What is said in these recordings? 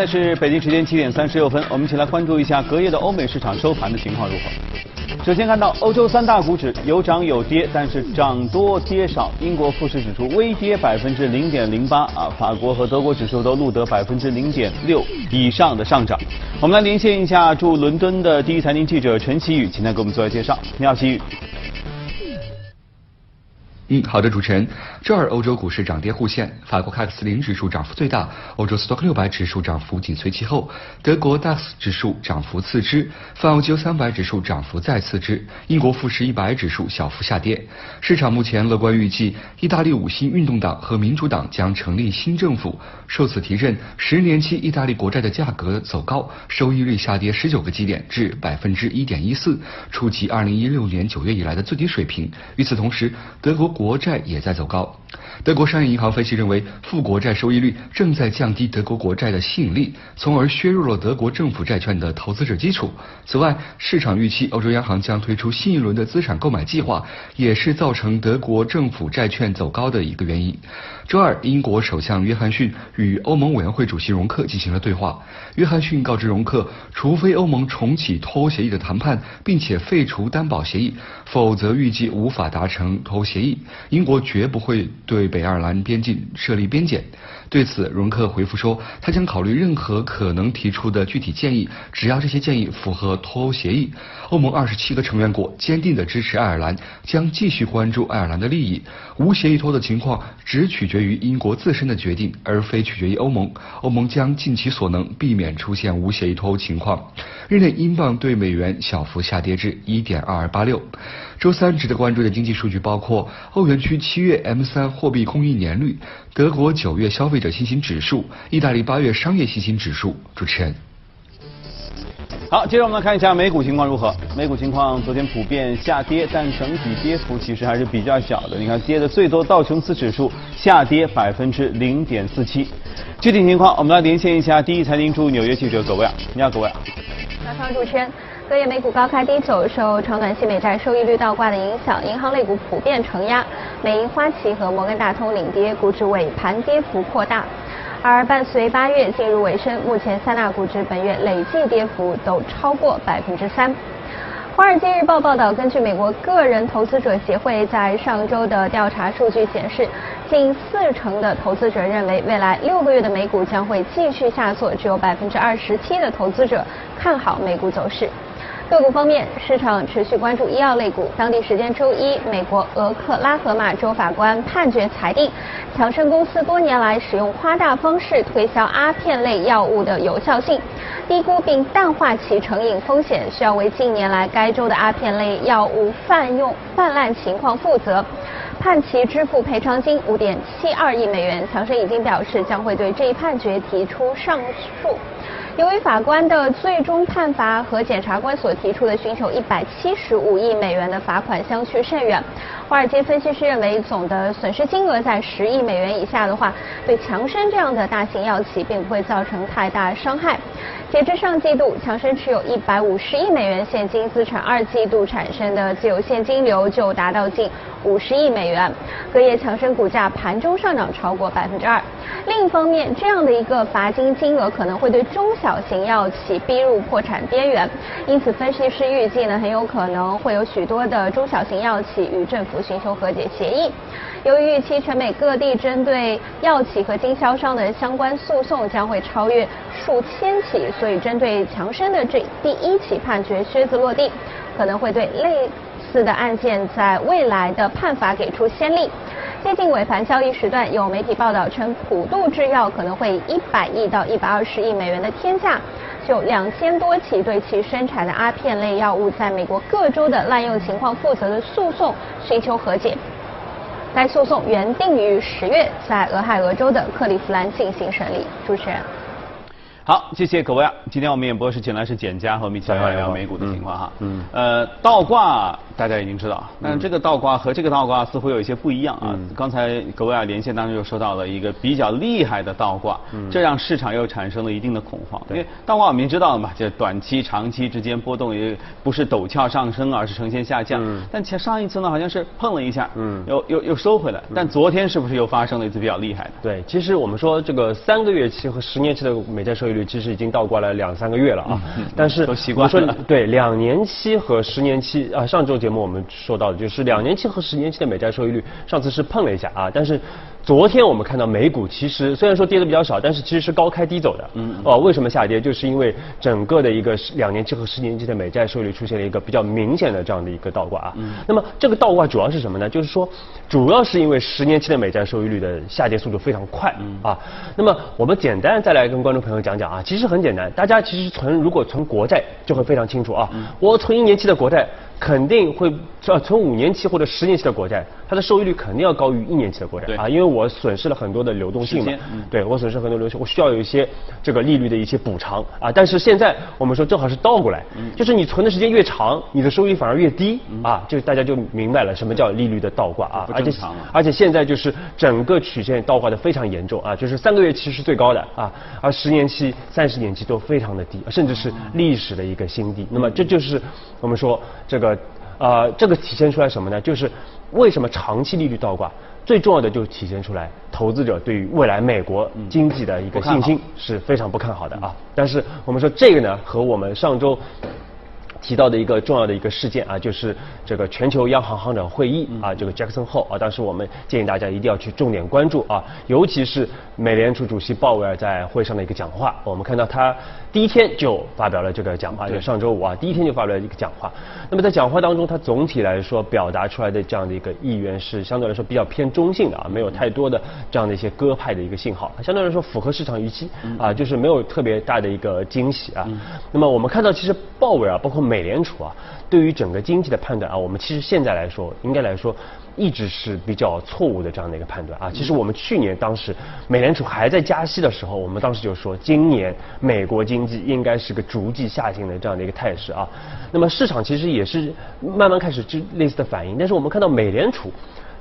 现在是北京时间七点三十六分，我们一起来关注一下隔夜的欧美市场收盘的情况如何。首先看到欧洲三大股指有涨有跌，但是涨多跌少。英国富时指数微跌百分之零点零八啊，法国和德国指数都录得百分之零点六以上的上涨。我们来连线一下驻伦敦的第一财经记者陈奇宇，请他给我们做下介绍。你好，奇宇。嗯，好的，主持人。周二欧洲股市涨跌互现，法国 CAC 四零指数涨幅最大，欧洲 Stock 六百指数涨幅紧随其后，德国 DAX 指数涨幅次之，泛欧 Q 三百指数涨幅再次之，英国富时一百指数小幅下跌。市场目前乐观预计，意大利五星运动党和民主党将成立新政府。受此提振，十年期意大利国债的价格走高，收益率下跌十九个基点至百分之一点一四，触及二零一六年九月以来的最低水平。与此同时，德国国债也在走高。德国商业银行分析认为，负国债收益率正在降低德国国债的吸引力，从而削弱了德国政府债券的投资者基础。此外，市场预期欧洲央行将推出新一轮的资产购买计划，也是造成德国政府债券走高的一个原因。周二，英国首相约翰逊与欧盟委员会主席容克进行了对话。约翰逊告知容克，除非欧盟重启脱欧协议的谈判，并且废除担保协议，否则预计无法达成脱欧协议。英国绝不会对北爱尔兰边境设立边检。对此，容克回复说，他将考虑任何可能提出的具体建议，只要这些建议符合脱欧协议。欧盟二十七个成员国坚定地支持爱尔兰，将继续关注爱尔兰的利益。无协议脱的情况只取决于英国自身的决定，而非取决于欧盟。欧盟将尽其所能避免出现无协议脱欧情况。日内，英镑对美元小幅下跌至一点二二八六。周三值得关注的经济数据包括欧元区七月 M 三货币供应年率、德国九月消费者信心指数、意大利八月商业信心指数。主持人。好，接着我们来看一下美股情况如何。美股情况昨天普遍下跌，但整体跌幅其实还是比较小的。你看，跌的最多道琼斯指数下跌百分之零点四七。具体情况，我们来连线一下第一财经驻纽约记者葛维亚。你好，葛维亚。早上，主持人。隔夜美股高开低走，受长短期美债收益率倒挂的影响，银行类股普遍承压。美银、花旗和摩根大通领跌，股指尾盘跌幅扩大。而伴随八月进入尾声，目前三大股指本月累计跌幅都超过百分之三。华尔街日报报道，根据美国个人投资者协会在上周的调查数据显示，近四成的投资者认为未来六个月的美股将会继续下挫，只有百分之二十七的投资者看好美股走势。个股方面，市场持续关注医药类股。当地时间周一，美国俄克拉荷马州法官判决裁定，强生公司多年来使用夸大方式推销阿片类药物的有效性，低估并淡化其成瘾风险，需要为近年来该州的阿片类药物泛用泛滥情况负责，判其支付赔偿金五点七二亿美元。强生已经表示将会对这一判决提出上诉。由于法官的最终判罚和检察官所提出的寻求一百七十五亿美元的罚款相去甚远，华尔街分析师认为，总的损失金额在十亿美元以下的话，对强生这样的大型药企并不会造成太大伤害。截至上季度，强生持有一百五十亿美元现金资产，二季度产生的自由现金流就达到近五十亿美元。隔夜强生股价盘中上涨超过百分之二。另一方面，这样的一个罚金金额可能会对中小型药企逼入破产边缘，因此分析师预计呢，很有可能会有许多的中小型药企与政府寻求和解协议。由于预期全美各地针对药企和经销商的相关诉讼将会超越数千起，所以针对强生的这第一起判决靴子落地，可能会对类似的案件在未来的判罚给出先例。接近尾盘交易时段，有媒体报道称，普渡制药可能会以一百亿到一百二十亿美元的天价，就两千多起对其生产的阿片类药物在美国各州的滥用情况负责的诉讼寻求和解。该诉讼原定于十月在俄亥俄州的克利夫兰进行审理。主持人。好，谢谢各位。今天我们演播室请来是简家和我们一起聊一聊美股的情况哈。嗯。呃，倒挂大家已经知道，但是这个倒挂和这个倒挂似乎有一些不一样啊。刚才各位啊连线当中又说到了一个比较厉害的倒挂，嗯这让市场又产生了一定的恐慌。因为倒挂我们知道了嘛，就短期、长期之间波动也不是陡峭上升，而是呈现下降。嗯。但前上一次呢，好像是碰了一下，嗯，又又又收回来。但昨天是不是又发生了一次比较厉害的？对，其实我们说这个三个月期和十年期的美债收益率。率其实已经倒挂了两三个月了啊，但是都习惯了。对两年期和十年期啊，上周节目我们说到的就是两年期和十年期的美债收益率，上次是碰了一下啊，但是。昨天我们看到美股其实虽然说跌的比较少，但是其实是高开低走的。嗯。哦，为什么下跌？就是因为整个的一个两年期和十年期的美债收益率出现了一个比较明显的这样的一个倒挂啊。嗯。那么这个倒挂主要是什么呢？就是说，主要是因为十年期的美债收益率的下跌速度非常快。嗯。啊，那么我们简单再来跟观众朋友讲讲啊，其实很简单，大家其实存如果存国债就会非常清楚啊。嗯。我存一年期的国债。肯定会呃存五年期或者十年期的国债，它的收益率肯定要高于一年期的国债啊，因为我损失了很多的流动性嘛，对我损失很多流动性，我需要有一些这个利率的一些补偿啊。但是现在我们说正好是倒过来，就是你存的时间越长，你的收益反而越低啊，就大家就明白了什么叫利率的倒挂啊。而且而且现在就是整个曲线倒挂的非常严重啊，就是三个月期是最高的啊，而十年期、三十年期都非常的低，甚至是历史的一个新低。那么这就是我们说这个。呃，这个体现出来什么呢？就是为什么长期利率倒挂，最重要的就是体现出来，投资者对于未来美国经济的一个信心是非常不看好的啊。但是我们说这个呢，和我们上周。提到的一个重要的一个事件啊，就是这个全球央行行长会议啊，这个 Jackson Hole 啊，当时我们建议大家一定要去重点关注啊，尤其是美联储主席鲍威尔在会上的一个讲话。我们看到他第一天就发表了这个讲话，就上周五啊，第一天就发表了一个讲话。那么在讲话当中，他总体来说表达出来的这样的一个意愿是相对来说比较偏中性的啊，没有太多的这样的一些鸽派的一个信号，相对来说符合市场预期啊，就是没有特别大的一个惊喜啊。那么我们看到其实鲍威尔包括美联储啊，对于整个经济的判断啊，我们其实现在来说，应该来说，一直是比较错误的这样的一个判断啊。其实我们去年当时美联储还在加息的时候，我们当时就说，今年美国经济应该是个逐季下行的这样的一个态势啊。那么市场其实也是慢慢开始就类似的反应，但是我们看到美联储，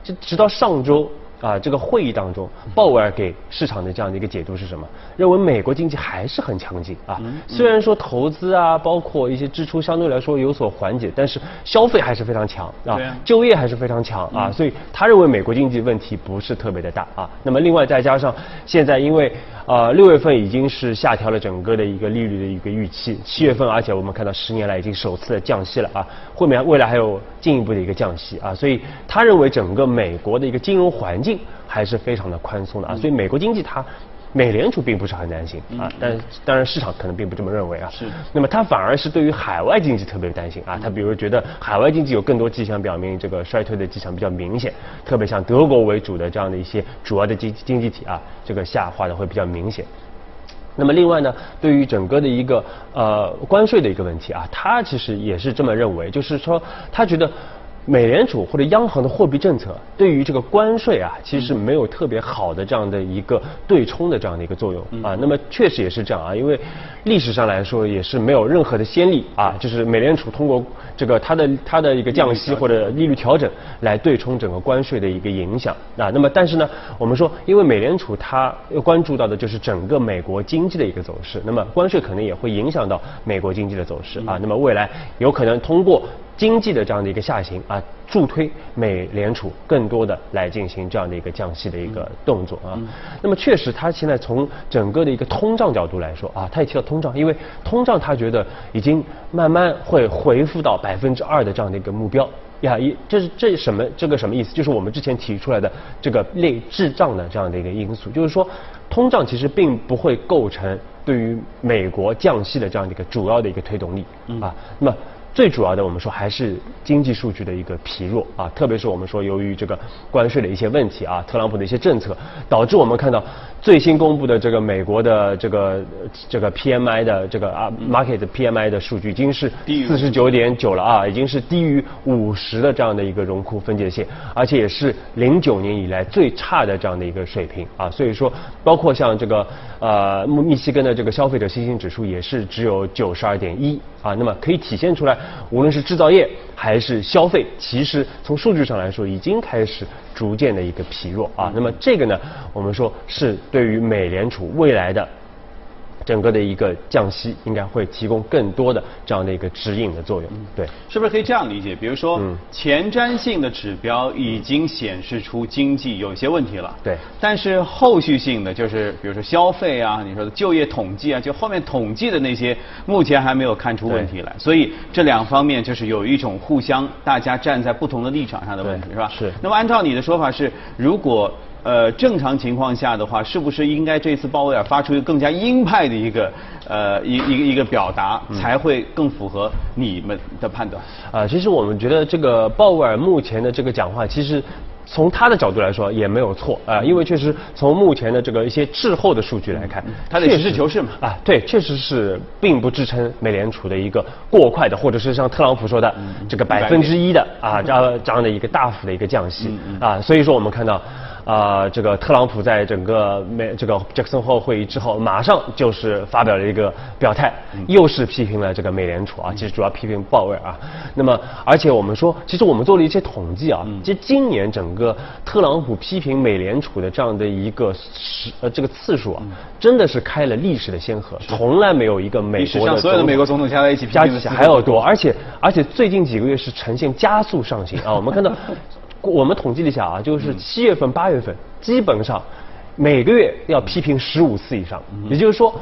就直到上周。啊，这个会议当中，鲍威尔给市场的这样的一个解读是什么？认为美国经济还是很强劲啊，虽然说投资啊，包括一些支出相对来说有所缓解，但是消费还是非常强啊，就业还是非常强啊，所以他认为美国经济问题不是特别的大啊。那么另外再加上现在因为呃六月份已经是下调了整个的一个利率的一个预期，七月份而且我们看到十年来已经首次的降息了啊，后面未来还有进一步的一个降息啊，所以他认为整个美国的一个金融环境。还是非常的宽松的啊，所以美国经济它，美联储并不是很担心啊，但当然市场可能并不这么认为啊。是。那么它反而是对于海外经济特别担心啊，它比如觉得海外经济有更多迹象表明这个衰退的迹象比较明显，特别像德国为主的这样的一些主要的经经济体啊，这个下滑的会比较明显。那么另外呢，对于整个的一个呃关税的一个问题啊，他其实也是这么认为，就是说他觉得。美联储或者央行的货币政策对于这个关税啊，其实没有特别好的这样的一个对冲的这样的一个作用啊。那么确实也是这样啊，因为历史上来说也是没有任何的先例啊，就是美联储通过这个它的它的一个降息或者利率调整来对冲整个关税的一个影响啊。那么但是呢，我们说因为美联储它关注到的就是整个美国经济的一个走势，那么关税可能也会影响到美国经济的走势啊。那么未来有可能通过。经济的这样的一个下行啊，助推美联储更多的来进行这样的一个降息的一个动作啊。那么确实，它现在从整个的一个通胀角度来说啊，他也提到通胀，因为通胀他觉得已经慢慢会回复到百分之二的这样的一个目标呀。一这是这什么这个什么意思？就是我们之前提出来的这个类滞胀的这样的一个因素，就是说通胀其实并不会构成对于美国降息的这样的一个主要的一个推动力啊。那么。最主要的，我们说还是经济数据的一个疲弱啊，特别是我们说由于这个关税的一些问题啊，特朗普的一些政策，导致我们看到最新公布的这个美国的这个这个 PMI 的这个啊 market PMI 的数据已经是四十九点九了啊，已经是低于五十的这样的一个荣枯分界线，而且也是零九年以来最差的这样的一个水平啊，所以说包括像这个呃密西根的这个消费者信心指数也是只有九十二点一啊，那么可以体现出来。无论是制造业还是消费，其实从数据上来说，已经开始逐渐的一个疲弱啊。那么这个呢，我们说是对于美联储未来的。整个的一个降息应该会提供更多的这样的一个指引的作用。对，是不是可以这样理解？比如说，前瞻性的指标已经显示出经济有些问题了。对。但是后续性的，就是比如说消费啊，你说的就业统计啊，就后面统计的那些，目前还没有看出问题来。所以这两方面就是有一种互相大家站在不同的立场上的问题，是吧？是。那么按照你的说法是，如果呃正常情况下的话，是不是应该这次鲍威尔发出一个更加鹰派的一个呃一一个一个表达，才会更符合你们的判断？啊，其实我们觉得这个鲍威尔目前的这个讲话，其实。从他的角度来说也没有错啊，因为确实从目前的这个一些滞后的数据来看，他得实事求是嘛啊，对，确实是并不支撑美联储的一个过快的，或者是像特朗普说的这个百分之一的啊这样这样的一个大幅的一个降息啊，所以说我们看到。啊，这个特朗普在整个美这个杰克森霍会议之后，马上就是发表了一个表态，又是批评了这个美联储啊，其实主要批评鲍威尔啊。那么，而且我们说，其实我们做了一些统计啊，其实今年整个特朗普批评美联储的这样的一个时呃这个次数啊，真的是开了历史的先河，从来没有一个美国的所有的美国总统加在一起加起还要多，而且而且最近几个月是呈现加速上行啊，我们看到。我们统计了一下啊，就是七月份、八月份，基本上每个月要批评十五次以上，也就是说，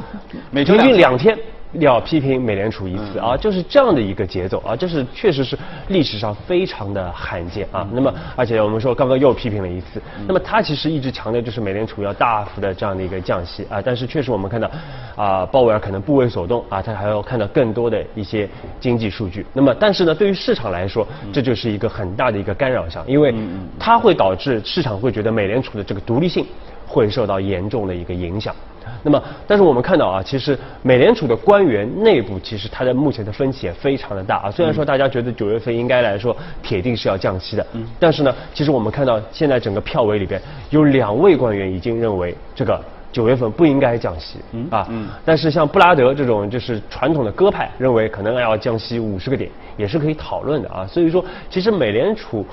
平均两天。要批评美联储一次啊，就是这样的一个节奏啊，这是确实是历史上非常的罕见啊。那么，而且我们说刚刚又批评了一次，那么他其实一直强调就是美联储要大幅的这样的一个降息啊，但是确实我们看到啊，鲍威尔可能不为所动啊，他还要看到更多的一些经济数据。那么，但是呢，对于市场来说，这就是一个很大的一个干扰项，因为它会导致市场会觉得美联储的这个独立性会受到严重的一个影响。那么，但是我们看到啊，其实美联储的官员内部其实它的目前的分歧也非常的大啊。虽然说大家觉得九月份应该来说铁定是要降息的，嗯，但是呢，其实我们看到现在整个票委里边有两位官员已经认为这个九月份不应该降息，嗯啊，嗯，但是像布拉德这种就是传统的鸽派认为可能要降息五十个点也是可以讨论的啊。所以说，其实美联储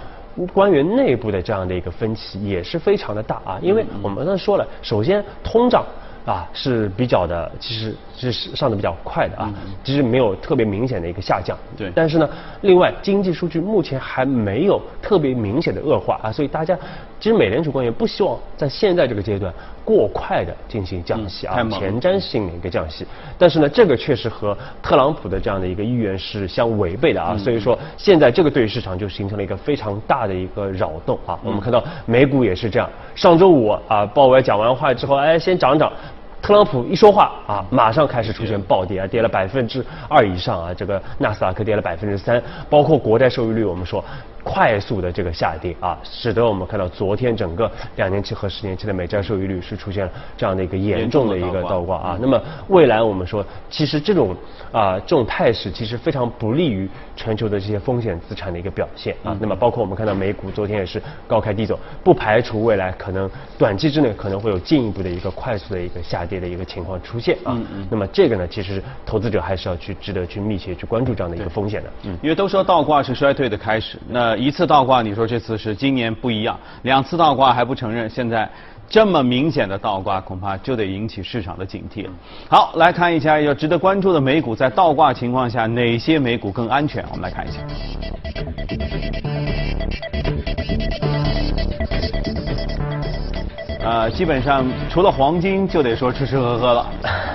官员内部的这样的一个分歧也是非常的大啊。因为我们刚才说了，首先通胀。啊，是比较的，其实是上的比较快的啊，其实没有特别明显的一个下降。对。但是呢，另外经济数据目前还没有特别明显的恶化啊，所以大家其实美联储官员不希望在现在这个阶段过快的进行降息啊，前瞻性的一个降息。但是呢，这个确实和特朗普的这样的一个意愿是相违背的啊，所以说现在这个对于市场就形成了一个非常大的一个扰动啊。我们看到美股也是这样，上周五啊，鲍威尔讲完话之后，哎，先涨涨。特朗普一说话啊，马上开始出现暴跌啊，跌了百分之二以上啊，这个纳斯达克跌了百分之三，包括国债收益率，我们说。快速的这个下跌啊，使得我们看到昨天整个两年期和十年期的美债收益率是出现了这样的一个严重的一个倒挂啊。那么未来我们说，其实这种啊这种态势其实非常不利于全球的这些风险资产的一个表现啊。那么包括我们看到美股昨天也是高开低走，不排除未来可能短期之内可能会有进一步的一个快速的一个下跌的一个情况出现啊。那么这个呢，其实投资者还是要去值得去密切去关注这样的一个风险的。嗯，因为都说倒挂是衰退的开始，那。一次倒挂，你说这次是今年不一样；两次倒挂还不承认，现在这么明显的倒挂，恐怕就得引起市场的警惕了。好，来看一下要值得关注的美股，在倒挂情况下，哪些美股更安全？我们来看一下。呃，基本上除了黄金，就得说吃吃喝喝了。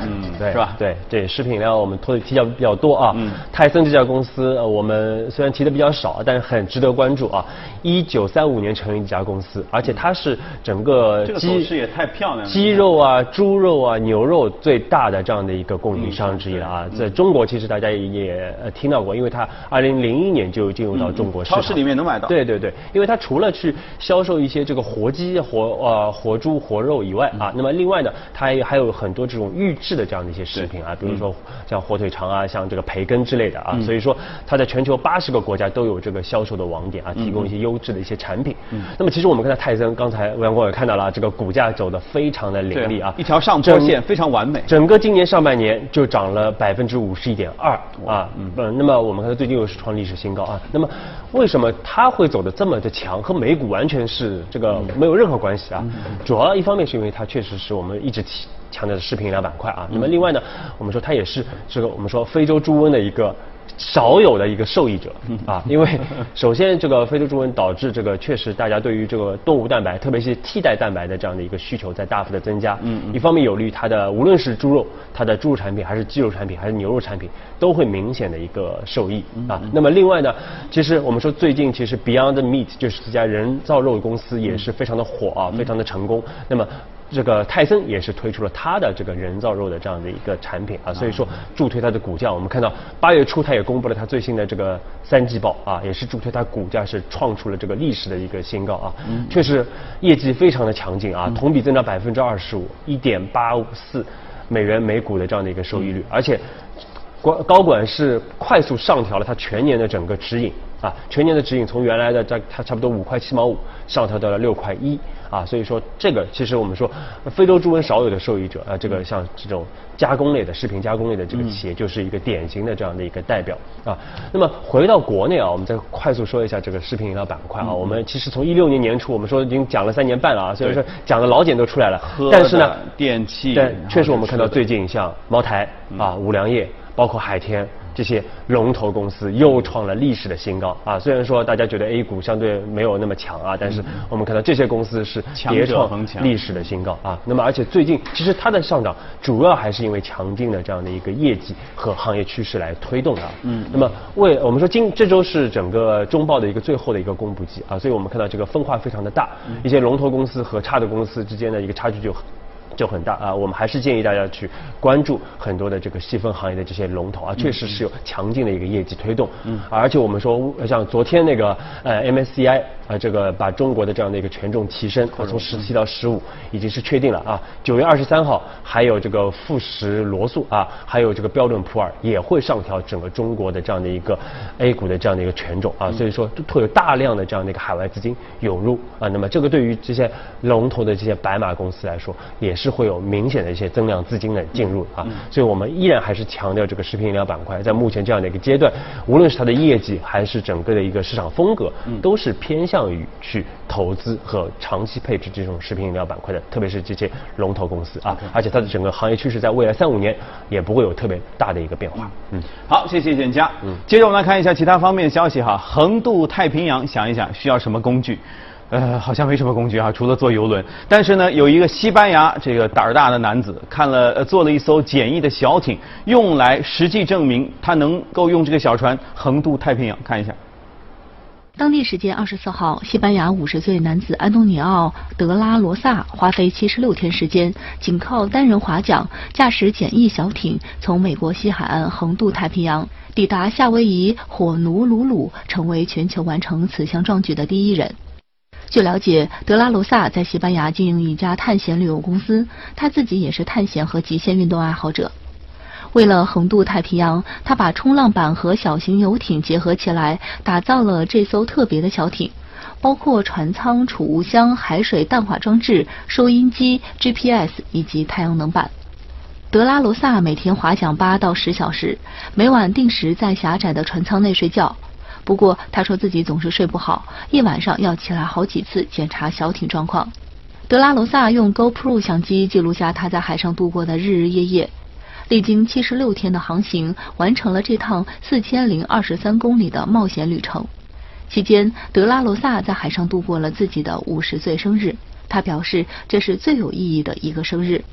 嗯，对，是吧？对，对，食品饮料我们拖的提较比较多啊。嗯。泰森这家公司，我们虽然提的比较少，但是很值得关注啊。一九三五年成立一家公司，而且它是整个鸡也太漂亮了。鸡肉啊、猪肉啊、牛肉最大的这样的一个供应商之一了啊。在中国，其实大家也听到过，因为它二零零一年就进入到中国市场。超市里面能买到。对对对，因为它除了去销售一些这个活鸡、活呃活猪、活肉以外啊，那么另外呢，它还有很多这种预制的这样的一些食品啊，比如说像火腿肠啊、像这个培根之类的啊。所以说，它在全球八十个国家都有这个销售的网点啊，提供一些优。质的一些产品，嗯，那么其实我们看到泰森，刚才欧阳光也看到了，这个股价走的非常的凌厉啊，一条上坡线非常完美，整个今年上半年就涨了百分之五十一点二啊，嗯，那么我们看到最近又是创历史新高啊，那么为什么它会走的这么的强？和美股完全是这个没有任何关系啊，主要一方面是因为它确实是我们一直提强调的食品饮料板块啊。那么另外呢，我们说它也是这个我们说非洲猪瘟的一个。少有的一个受益者啊，因为首先这个非洲猪瘟导致这个确实大家对于这个动物蛋白，特别是替代蛋白的这样的一个需求在大幅的增加。嗯，一方面有利于它的无论是猪肉、它的猪肉产品，还是鸡肉产品，还是牛肉产品，都会明显的一个受益啊。那么另外呢，其实我们说最近其实 Beyond Meat 就是这家人造肉公司也是非常的火啊，非常的成功。那么。这个泰森也是推出了它的这个人造肉的这样的一个产品啊，所以说助推它的股价。我们看到八月初它也公布了它最新的这个三季报啊，也是助推它股价是创出了这个历史的一个新高啊，确实业绩非常的强劲啊，同比增长百分之二十五，一点八五四美元每股的这样的一个收益率，而且管高管是快速上调了它全年的整个指引啊，全年的指引从原来的在它差不多五块七毛五上调到了六块一。啊，所以说这个其实我们说非洲猪瘟少有的受益者啊，这个像这种加工类的食品加工类的这个企业就是一个典型的这样的一个代表啊。那么回到国内啊，我们再快速说一下这个食品饮料板块啊。我们其实从一六年年初，我们说已经讲了三年半了啊，所以说讲的老茧都出来了。但是呢，电器，对，确实我们看到最近像茅台啊、五粮液，包括海天。这些龙头公司又创了历史的新高啊！虽然说大家觉得 A 股相对没有那么强啊，但是我们看到这些公司是叠创历史的新高啊。那么而且最近其实它的上涨主要还是因为强劲的这样的一个业绩和行业趋势来推动的。嗯。那么为我们说今这周是整个中报的一个最后的一个公布季啊，所以我们看到这个分化非常的大，一些龙头公司和差的公司之间的一个差距就。就很大啊，我们还是建议大家去关注很多的这个细分行业的这些龙头啊，确实是有强劲的一个业绩推动。嗯，而且我们说像昨天那个呃 MSCI 啊，这个把中国的这样的一个权重提升，从十七到十五已经是确定了啊。九月二十三号还有这个富时罗素啊，还有这个标准普尔也会上调整个中国的这样的一个 A 股的这样的一个权重啊，所以说会有大量的这样的一个海外资金涌入啊。那么这个对于这些龙头的这些白马公司来说也是。会有明显的一些增量资金的进入啊，所以我们依然还是强调这个食品饮料板块，在目前这样的一个阶段，无论是它的业绩还是整个的一个市场风格，都是偏向于去投资和长期配置这种食品饮料板块的，特别是这些龙头公司啊，而且它的整个行业趋势在未来三五年也不会有特别大的一个变化。嗯，好，谢谢简佳。嗯，接着我们来看一下其他方面的消息哈，横渡太平洋，想一想需要什么工具？呃，好像没什么工具啊，除了坐游轮。但是呢，有一个西班牙这个胆儿大的男子，看了呃，做了一艘简易的小艇，用来实际证明他能够用这个小船横渡太平洋。看一下。当地时间二十四号，西班牙五十岁男子安东尼奥·德拉罗萨花费七十六天时间，仅靠单人划桨，驾驶简易小艇，从美国西海岸横渡太平洋，抵达夏威夷火奴鲁鲁，成为全球完成此项壮举的第一人。据了解，德拉罗萨在西班牙经营一家探险旅游公司，他自己也是探险和极限运动爱好者。为了横渡太平洋，他把冲浪板和小型游艇结合起来，打造了这艘特别的小艇，包括船舱、储物箱、海水淡化装置、收音机、GPS 以及太阳能板。德拉罗萨每天划桨八到十小时，每晚定时在狭窄的船舱内睡觉。不过，他说自己总是睡不好，一晚上要起来好几次检查小艇状况。德拉罗萨用 GoPro 相机记录下他在海上度过的日日夜夜，历经七十六天的航行，完成了这趟四千零二十三公里的冒险旅程。期间，德拉罗萨在海上度过了自己的五十岁生日，他表示这是最有意义的一个生日。